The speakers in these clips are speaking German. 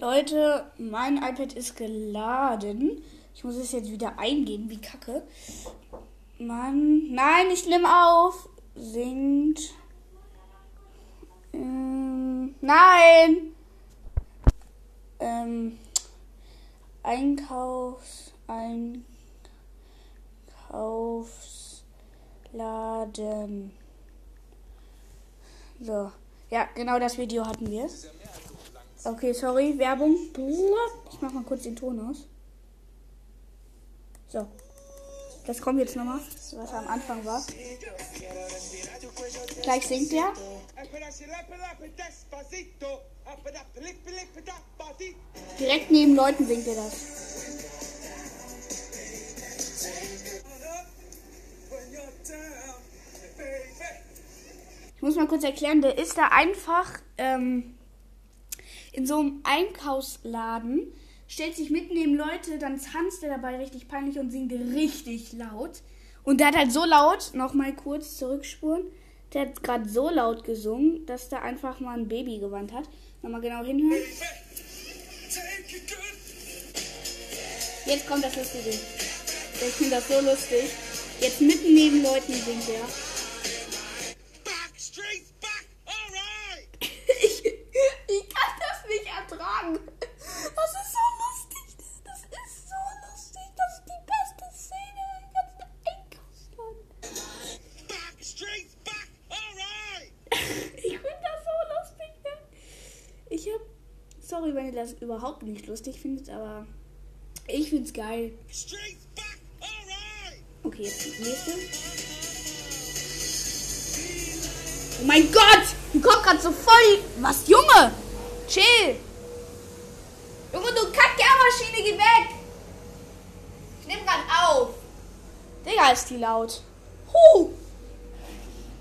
Leute, mein iPad ist geladen. Ich muss es jetzt wieder eingeben, wie kacke. Mann, nein, ich nehme auf. Singt. Ähm, nein. Ähm, Einkaufs, Einkaufsladen. So. Ja, genau das Video hatten wir. Okay, sorry, Werbung. Ich mach mal kurz den Ton aus. So. Das kommt jetzt nochmal, was am Anfang war. Gleich singt er. Direkt neben Leuten singt er das. Ich muss mal kurz erklären, der ist da einfach ähm, in so einem Einkaufsladen, stellt sich mitten neben Leute, dann tanzt er dabei richtig peinlich und singt richtig laut. Und der hat halt so laut, nochmal kurz zurückspuren, der hat gerade so laut gesungen, dass da einfach mal ein Baby gewandt hat. Nochmal genau hinhören. Jetzt kommt das Lustige. Ich finde das so lustig. Jetzt mitten neben Leuten singt er. Ihr das überhaupt nicht lustig findet, aber ich find's geil. Okay, jetzt die nächste. Oh mein Gott! Du kommst gerade so voll. Was, Junge? Chill. Junge, du Kackkehrmaschine, geh weg. Ich nehme gerade auf. Digga, ist die laut. Huh.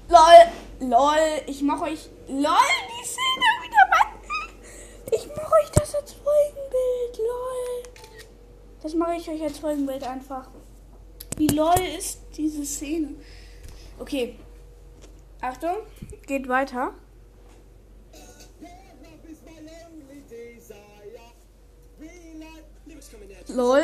Lol. Lol. Ich mach euch. Lol, die Szene wieder, Mann. Ich mach euch das als Folgenbild. Lol. Das mache ich euch als Folgenbild einfach. Wie lol ist diese Szene? Okay. Achtung, geht weiter. Lol.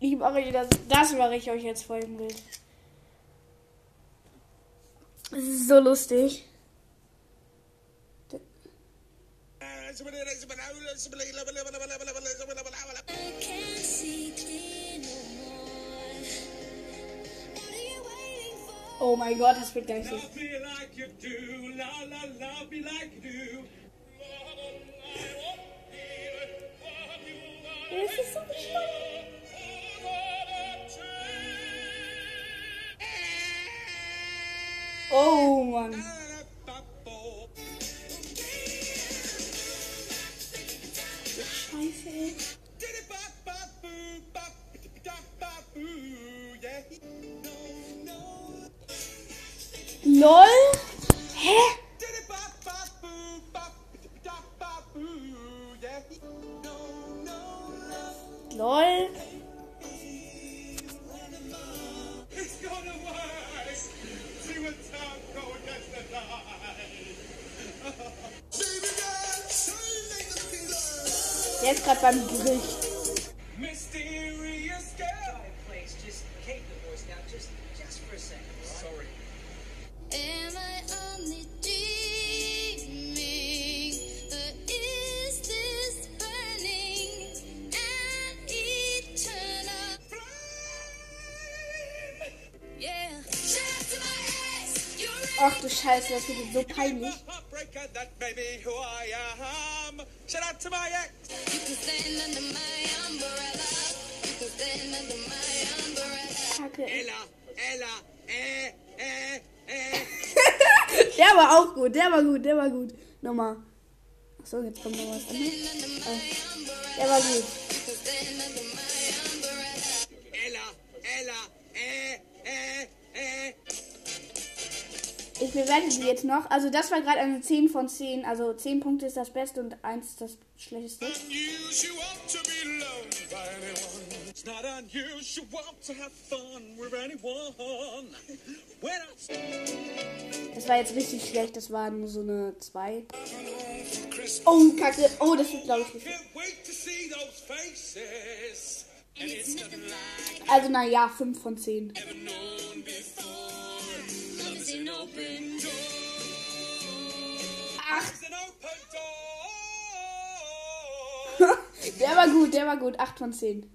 Ich mache euch das, das mache ich euch jetzt Folgenbild. Es ist so lustig. Oh mein Gott, das wird gleich so. Do. Es ist so bescheuert. Oh Mann. Scheiße, ey. LOL? Hä? Tide. Der ist gerade beim Gericht. Ach du Scheiße, das wird so peinlich. Kacke. Der war auch gut, der war gut, der war gut. Nochmal. Achso, jetzt kommt noch was. Äh, der war gut. Ich bewerte die jetzt noch. Also das war gerade eine 10 von 10. Also 10 Punkte ist das Beste und 1 das Schlechteste. Das war jetzt richtig schlecht. Das war nur so eine 2. Oh, Kacke. Oh, das wird, glaube ich, nicht. Can't wait to see those faces. And it's nothing like Also, naja, 5 von 10. is an open door. Ach, der war gut, der war gut. 8 von 10.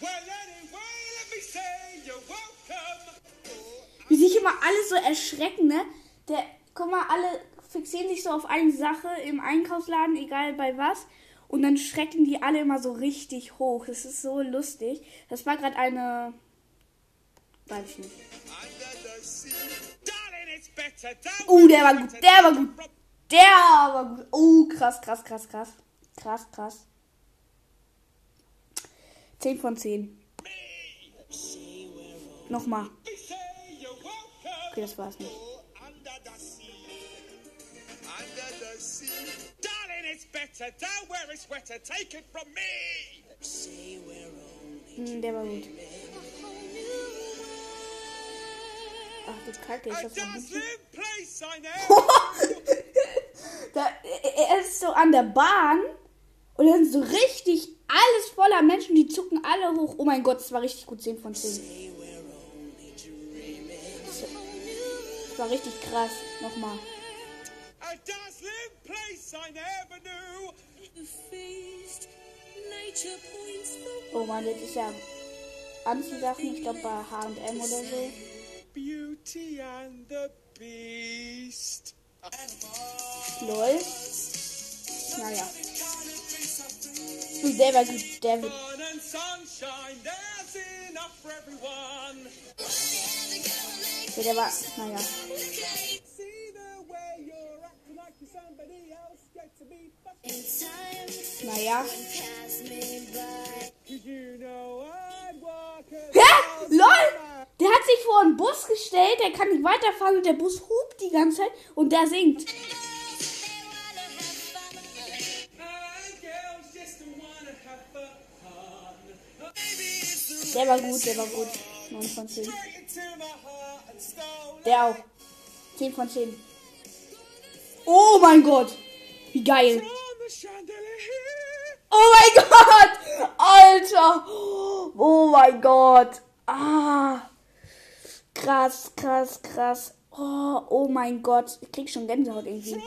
Well, anyway, let me say you're welcome. Wie sich immer alle so erschrecken, ne? Der, guck mal, alle fixieren sich so auf eine Sache im Einkaufsladen, egal bei was. Und dann schrecken die alle immer so richtig hoch. Das ist so lustig. Das war gerade eine. Weiß ich nicht. Oh, der war gut, der war gut. Der war gut. Oh, krass, krass, krass, krass. Krass, krass. 10 von 10. Nochmal. Okay, das war's nicht. Better down where it's wetter. Take it from me. Hm, der war gut. Ach du Kacke, A ist das. Da, er ist so an der Bahn und dann ist so richtig alles voller Menschen, die zucken alle hoch. Oh mein Gott, das war richtig gut, 10 von 10. Das war richtig krass. Nochmal. A dazzling Oh man, das ist ja Anziehsachen, ich glaube bei H&M oder so. Beauty and the Beast. Lol. Naja. Und der war gut, der wird. Ja, der war. Naja. Naja. Hä? LOL! Der hat sich vor einen Bus gestellt, der kann nicht weiterfahren und der Bus hupt die ganze Zeit und der singt. Der war gut, der war gut. 9 von 10. straight into my heart and stole Der auch. 10 von 10. Oh mein Gott! Wie geil! Oh mein Gott! Alter! Oh mein Gott! Ah! Krass, krass, krass. Oh, oh mein Gott. Ich krieg schon Gänsehaut irgendwie.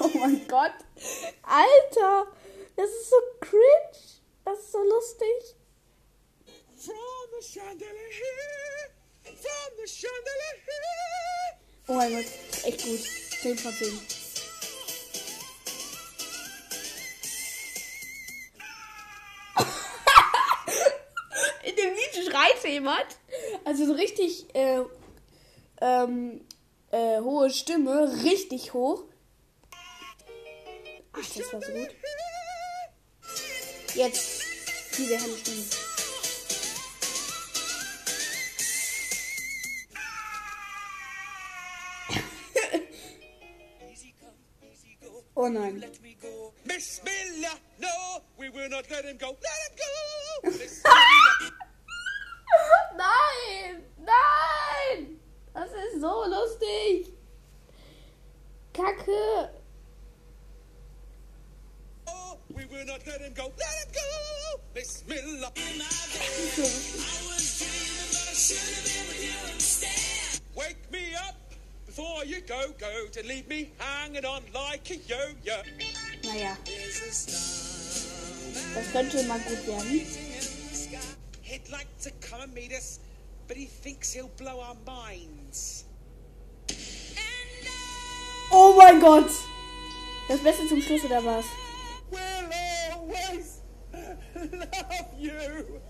Oh mein Gott. Alter! Das ist so cringe. Das ist so lustig. From the chandelier. From the chandelier. Oh mein Gott. Echt gut. 10 von 10. In dem Lied schreit jemand. Also so richtig äh, ähm, äh, hohe Stimme. Richtig hoch. Ach, das war so gut. Jetzt. Diese helle Stimme. Oh nein. Bismillah, no, we will not let him go. Let him go. Bismillah. Nein! Nein! Das ist so lustig! Kacke! Oh, we will not let him go. Let him go. Bismillah. Wake me up before you go, go to leave me hanging on like a yo-yo. Naja. Das könnte mal gut werden. He'd like to come and meet us, but he thinks he'll blow our minds. Oh mein Gott! Das Beste zum Schluss oder was? We'll always love you.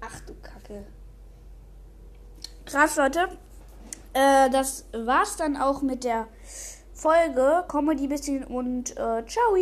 Ach du Kacke. Krass, Leute. Äh, das war's dann auch mit der Folge. Comedy bisschen und äh, ciao.